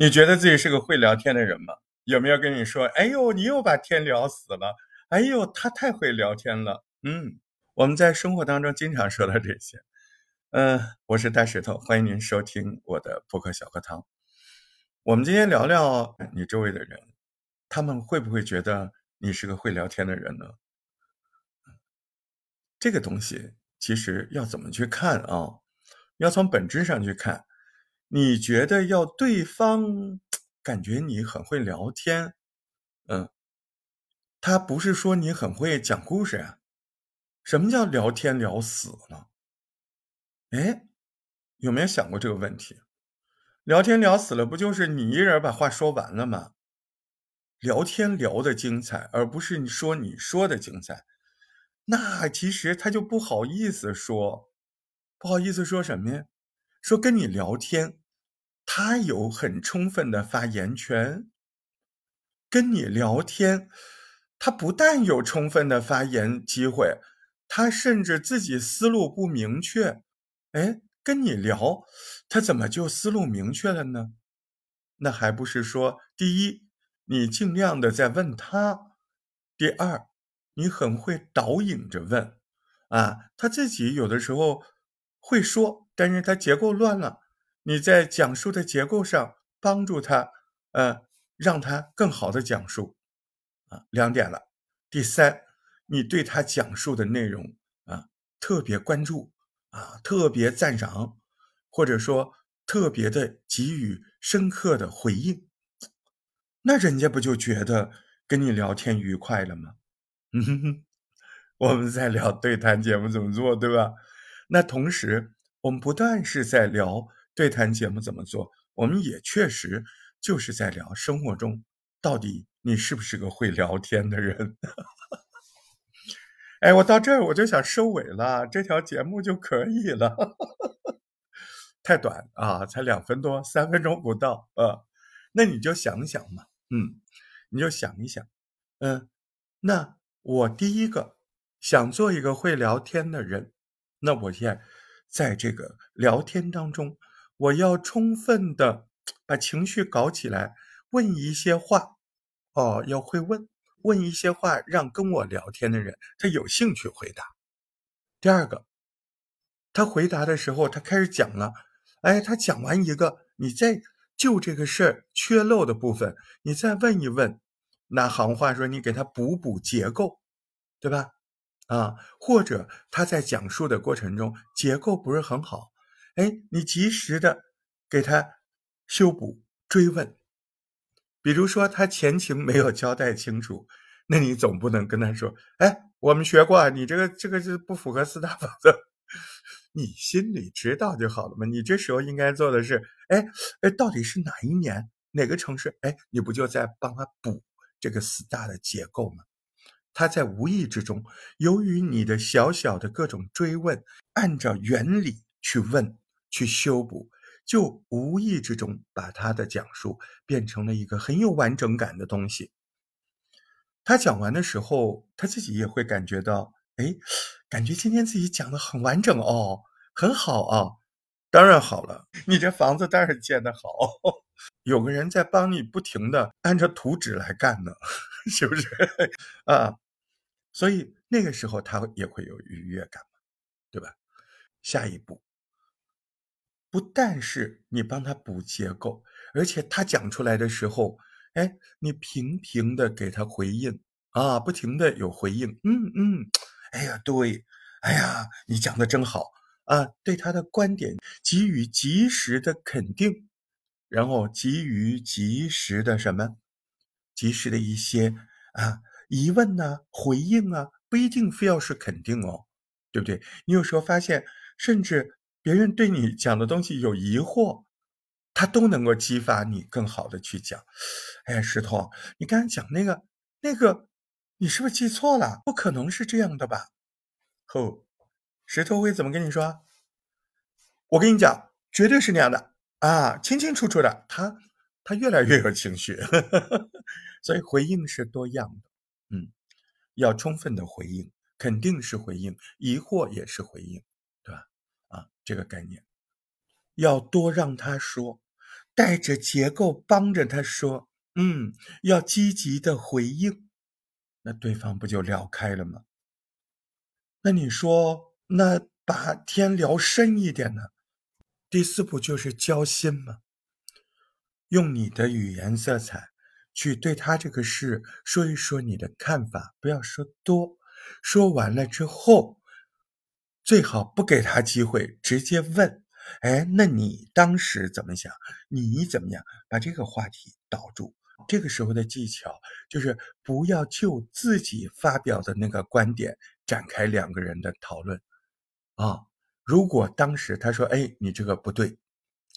你觉得自己是个会聊天的人吗？有没有跟你说，哎呦，你又把天聊死了？哎呦，他太会聊天了。嗯，我们在生活当中经常说到这些。嗯，我是大石头，欢迎您收听我的播客小课堂。我们今天聊聊你周围的人，他们会不会觉得你是个会聊天的人呢？这个东西其实要怎么去看啊？要从本质上去看。你觉得要对方感觉你很会聊天，嗯，他不是说你很会讲故事呀？什么叫聊天聊死了？哎，有没有想过这个问题？聊天聊死了，不就是你一人把话说完了吗？聊天聊的精彩，而不是你说你说的精彩，那其实他就不好意思说，不好意思说什么呀？说跟你聊天。他有很充分的发言权，跟你聊天，他不但有充分的发言机会，他甚至自己思路不明确，哎，跟你聊，他怎么就思路明确了呢？那还不是说，第一，你尽量的在问他；第二，你很会导引着问，啊，他自己有的时候会说，但是他结构乱了。你在讲述的结构上帮助他，呃，让他更好的讲述，啊，两点了。第三，你对他讲述的内容啊特别关注，啊，特别赞赏，或者说特别的给予深刻的回应，那人家不就觉得跟你聊天愉快了吗？嗯哼哼，我们在聊对谈节目怎么做，对吧？那同时，我们不但是在聊。对谈节目怎么做？我们也确实就是在聊生活中，到底你是不是个会聊天的人？哎，我到这儿我就想收尾了，这条节目就可以了，太短啊，才两分多，三分钟不到啊。那你就想想嘛，嗯，你就想一想，嗯，那我第一个想做一个会聊天的人，那我现在在这个聊天当中。我要充分的把情绪搞起来，问一些话，哦，要会问，问一些话，让跟我聊天的人他有兴趣回答。第二个，他回答的时候，他开始讲了，哎，他讲完一个，你再就这个事儿缺漏的部分，你再问一问，拿行话说，你给他补补结构，对吧？啊，或者他在讲述的过程中结构不是很好。哎，你及时的给他修补追问，比如说他前情没有交代清楚，那你总不能跟他说：“哎，我们学过，你这个这个是不符合四大法则。”你心里知道就好了嘛。你这时候应该做的是：哎哎，到底是哪一年哪个城市？哎，你不就在帮他补这个四大的结构吗？他在无意之中，由于你的小小的各种追问，按照原理去问。去修补，就无意之中把他的讲述变成了一个很有完整感的东西。他讲完的时候，他自己也会感觉到，哎，感觉今天自己讲的很完整哦，很好啊。当然好了，你这房子当然建得好，有个人在帮你不停的按照图纸来干呢，是不是啊？所以那个时候他也会有愉悦感，对吧？下一步。不但是你帮他补结构，而且他讲出来的时候，哎，你频频的给他回应啊，不停的有回应，嗯嗯，哎呀，对，哎呀，你讲的真好啊，对他的观点给予及时的肯定，然后给予及时的什么，及时的一些啊疑问呐，回应啊，不一定非要是肯定哦，对不对？你有时候发现，甚至。别人对你讲的东西有疑惑，他都能够激发你更好的去讲。哎，石头，你刚才讲那个那个，你是不是记错了？不可能是这样的吧？后，石头会怎么跟你说？我跟你讲，绝对是那样的啊，清清楚楚的。他他越来越有情绪，所以回应是多样的。嗯，要充分的回应，肯定是回应，疑惑也是回应。这个概念要多让他说，带着结构帮着他说：“嗯，要积极的回应。”那对方不就聊开了吗？那你说，那把天聊深一点呢？第四步就是交心嘛，用你的语言色彩去对他这个事说一说你的看法，不要说多。说完了之后，最好不给他机会，直接问：“哎，那你当时怎么想？你怎么样？”把这个话题导住。这个时候的技巧就是不要就自己发表的那个观点展开两个人的讨论啊。如果当时他说：“哎，你这个不对。”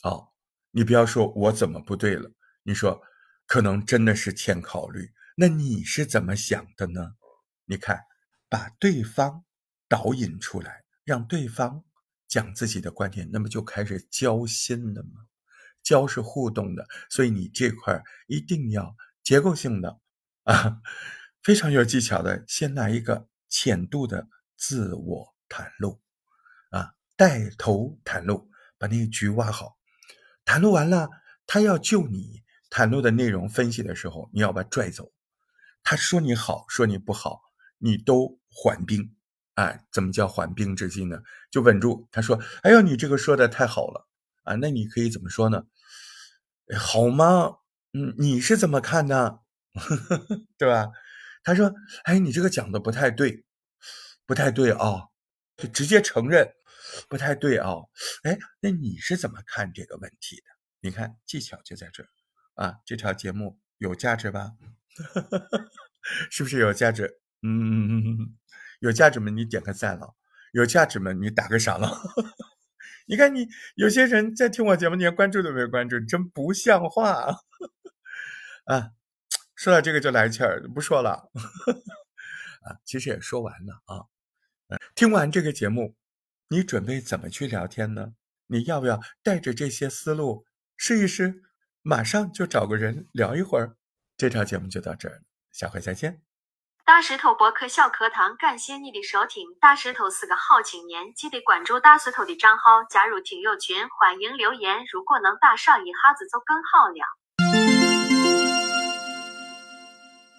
哦，你不要说我怎么不对了，你说可能真的是欠考虑。那你是怎么想的呢？你看。把对方导引出来，让对方讲自己的观点，那么就开始交心了嘛。交是互动的，所以你这块一定要结构性的啊，非常有技巧的。先来一个浅度的自我袒露啊，带头袒露，把那个局挖好。袒露完了，他要救你袒露的内容分析的时候，你要把拽走。他说你好，说你不好，你都。缓兵，哎，怎么叫缓兵之计呢？就稳住。他说：“哎呦，你这个说的太好了啊！那你可以怎么说呢？好吗？嗯，你是怎么看的？对吧？”他说：“哎，你这个讲的不太对，不太对啊！”就直接承认不太对啊！哎，那你是怎么看这个问题的？你看技巧就在这儿啊！这条节目有价值吧？是不是有价值？嗯。有价值吗？你点个赞了。有价值吗？你打个赏了。你看，你有些人在听我节目，你连关注都没有关注，真不像话 啊！说到这个就来气儿，不说了。啊，其实也说完了啊。听完这个节目，你准备怎么去聊天呢？你要不要带着这些思路试一试？马上就找个人聊一会儿。这条节目就到这儿，下回再见。大石头博客小课堂，感谢你的收听。大石头是个好青年，记得关注大石头的账号，加入听友群，欢迎留言。如果能打赏一下子就更好了。